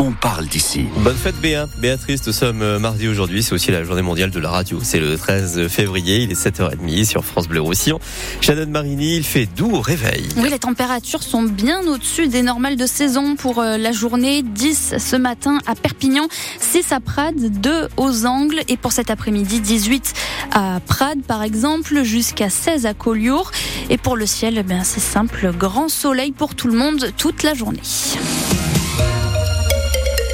on parle d'ici. Bonne fête Béa. Béatrice, nous sommes euh, mardi aujourd'hui, c'est aussi la journée mondiale de la radio. C'est le 13 février, il est 7h30 sur France Bleu Roussillon. Shannon Marini, il fait doux au réveil. Oui, les températures sont bien au-dessus des normales de saison pour euh, la journée. 10 ce matin à Perpignan, 6 à Prades, 2 aux Angles et pour cet après-midi 18 à Prades par exemple, jusqu'à 16 à Collioure. Et pour le ciel, eh bien c'est simple, grand soleil pour tout le monde toute la journée.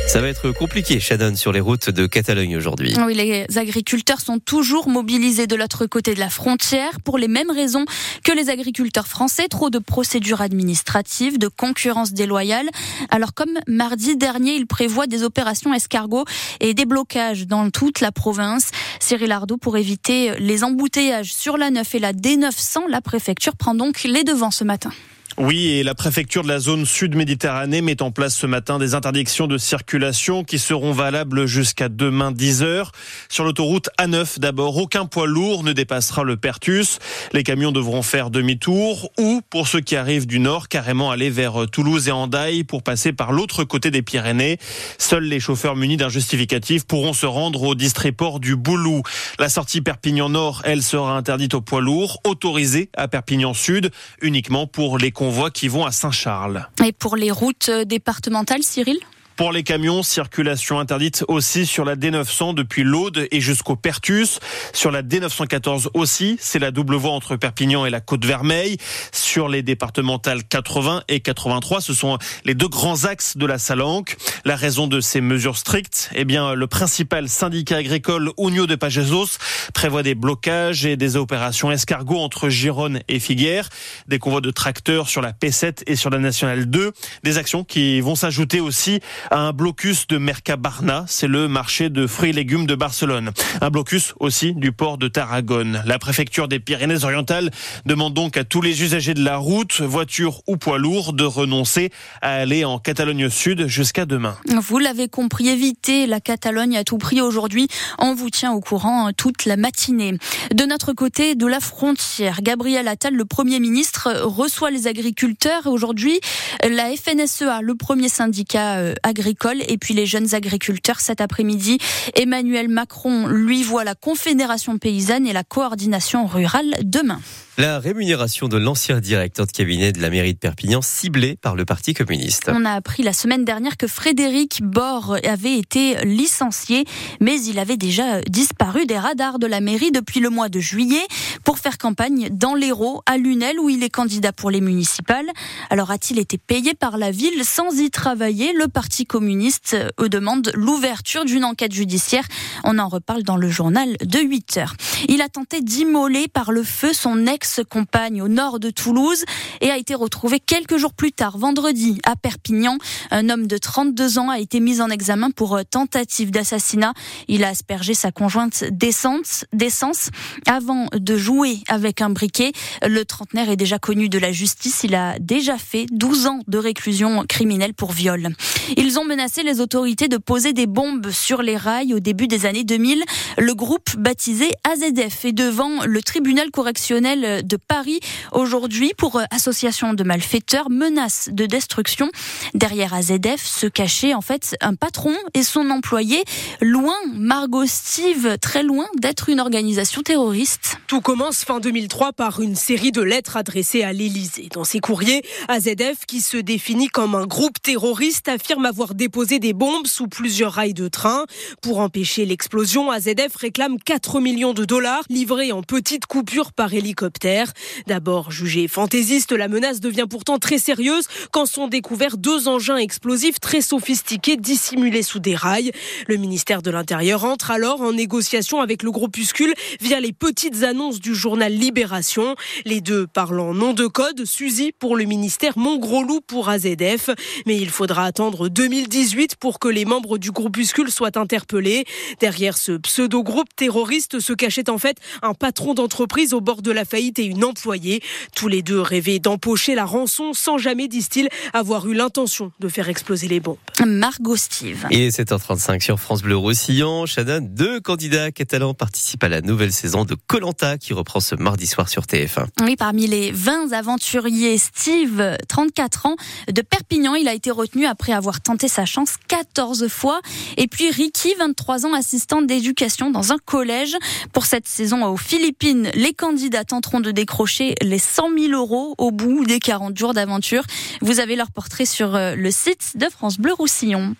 Ça va être compliqué, Shannon, sur les routes de Catalogne aujourd'hui. Oui, les agriculteurs sont toujours mobilisés de l'autre côté de la frontière pour les mêmes raisons que les agriculteurs français. Trop de procédures administratives, de concurrence déloyale. Alors, comme mardi dernier, il prévoit des opérations escargots et des blocages dans toute la province. Cyril Ardo, pour éviter les embouteillages sur la 9 et la D900, la préfecture prend donc les devants ce matin. Oui, et la préfecture de la zone sud-Méditerranée met en place ce matin des interdictions de circulation qui seront valables jusqu'à demain 10 heures. Sur l'autoroute A9, d'abord, aucun poids lourd ne dépassera le Pertus. Les camions devront faire demi-tour ou, pour ceux qui arrivent du nord, carrément aller vers Toulouse et Andaille pour passer par l'autre côté des Pyrénées. Seuls les chauffeurs munis d'un justificatif pourront se rendre au district-port du Boulou. La sortie Perpignan Nord, elle, sera interdite aux poids lourds, autorisée à Perpignan Sud, uniquement pour les convois qui vont à Saint-Charles. Et pour les routes départementales, Cyril? Pour les camions, circulation interdite aussi sur la D900 depuis l'Aude et jusqu'au Pertus. Sur la D914 aussi, c'est la double voie entre Perpignan et la Côte-Vermeille. Sur les départementales 80 et 83, ce sont les deux grands axes de la Salanque. La raison de ces mesures strictes, eh bien, le principal syndicat agricole Unio de Pagesos prévoit des blocages et des opérations escargots entre Gironne et Figueres, des convois de tracteurs sur la P7 et sur la Nationale 2, des actions qui vont s'ajouter aussi un blocus de Mercabarna, c'est le marché de fruits et légumes de Barcelone. Un blocus aussi du port de Tarragone. La préfecture des Pyrénées-Orientales demande donc à tous les usagers de la route, voitures ou poids lourds, de renoncer à aller en Catalogne Sud jusqu'à demain. Vous l'avez compris, évitez la Catalogne à tout prix aujourd'hui. On vous tient au courant toute la matinée. De notre côté de la frontière, Gabriel Attal, le Premier ministre, reçoit les agriculteurs. Aujourd'hui, la FNSEA, le premier syndicat euh, agricole et puis les jeunes agriculteurs cet après-midi. Emmanuel Macron, lui, voit la Confédération paysanne et la coordination rurale demain. La rémunération de l'ancien directeur de cabinet de la mairie de Perpignan ciblée par le Parti communiste. On a appris la semaine dernière que Frédéric Bord avait été licencié, mais il avait déjà disparu des radars de la mairie depuis le mois de juillet pour faire campagne dans l'Hérault, à Lunel, où il est candidat pour les municipales. Alors a-t-il été payé par la ville sans y travailler? Le Parti communiste euh, demande l'ouverture d'une enquête judiciaire. On en reparle dans le journal de 8 heures. Il a tenté d'immoler par le feu son ex compagne au nord de Toulouse et a été retrouvé quelques jours plus tard, vendredi, à Perpignan. Un homme de 32 ans a été mis en examen pour euh, tentative d'assassinat. Il a aspergé sa conjointe d'essence avant de jouer avec un briquet. Le trentenaire est déjà connu de la justice. Il a déjà fait 12 ans de réclusion criminelle pour viol. Ils ont menacé les autorités de poser des bombes sur les rails au début des années 2000. Le groupe baptisé AZF est devant le tribunal correctionnel de Paris aujourd'hui pour euh, association de malfaiteurs, menace de destruction. Derrière AZF se cachait en fait un patron et son employé, loin, Margot Steve, très loin d'être une organisation terroriste. Tout commence fin 2003 par une série de lettres adressées à l'Élysée. Dans ces courriers, AZF, qui se définit comme un groupe terroriste, affirme avoir déposé des bombes sous plusieurs rails de train. Pour empêcher l'explosion, AZF réclame 4 millions de dollars livrés en petites coupures par hélicoptère. D'abord jugée fantaisiste, la menace devient pourtant très sérieuse quand sont découverts deux engins explosifs très sophistiqués dissimulés sous des rails. Le ministère de l'Intérieur entre alors en négociation avec le groupuscule via les petites annonces du journal Libération. Les deux parlent en nom de code, Suzy pour le ministère, Montgrosloup pour AZF. Mais il faudra attendre 2018 pour que les membres du groupuscule soient interpellés. Derrière ce pseudo-groupe terroriste se cachait en fait un patron d'entreprise au bord de la faillite et une employée. Tous les deux rêvaient d'empocher la rançon sans jamais, disent-ils, avoir eu l'intention de faire exploser les bombes. Margot Steve. Et 7h35 sur France Bleu Roussillon. Shannon, deux candidats catalans participent à la nouvelle saison de Colanta qui reprend ce mardi soir sur TF1. Oui, parmi les 20 aventuriers, Steve, 34 ans, de Perpignan, il a été retenu après avoir tenté sa chance 14 fois. Et puis Ricky, 23 ans, assistant d'éducation dans un collège. Pour cette saison aux Philippines, les candidats tenteront de décrocher les 100 000 euros au bout des 40 jours d'aventure. Vous avez leur portrait sur euh, le site de France Bleu Roussillon.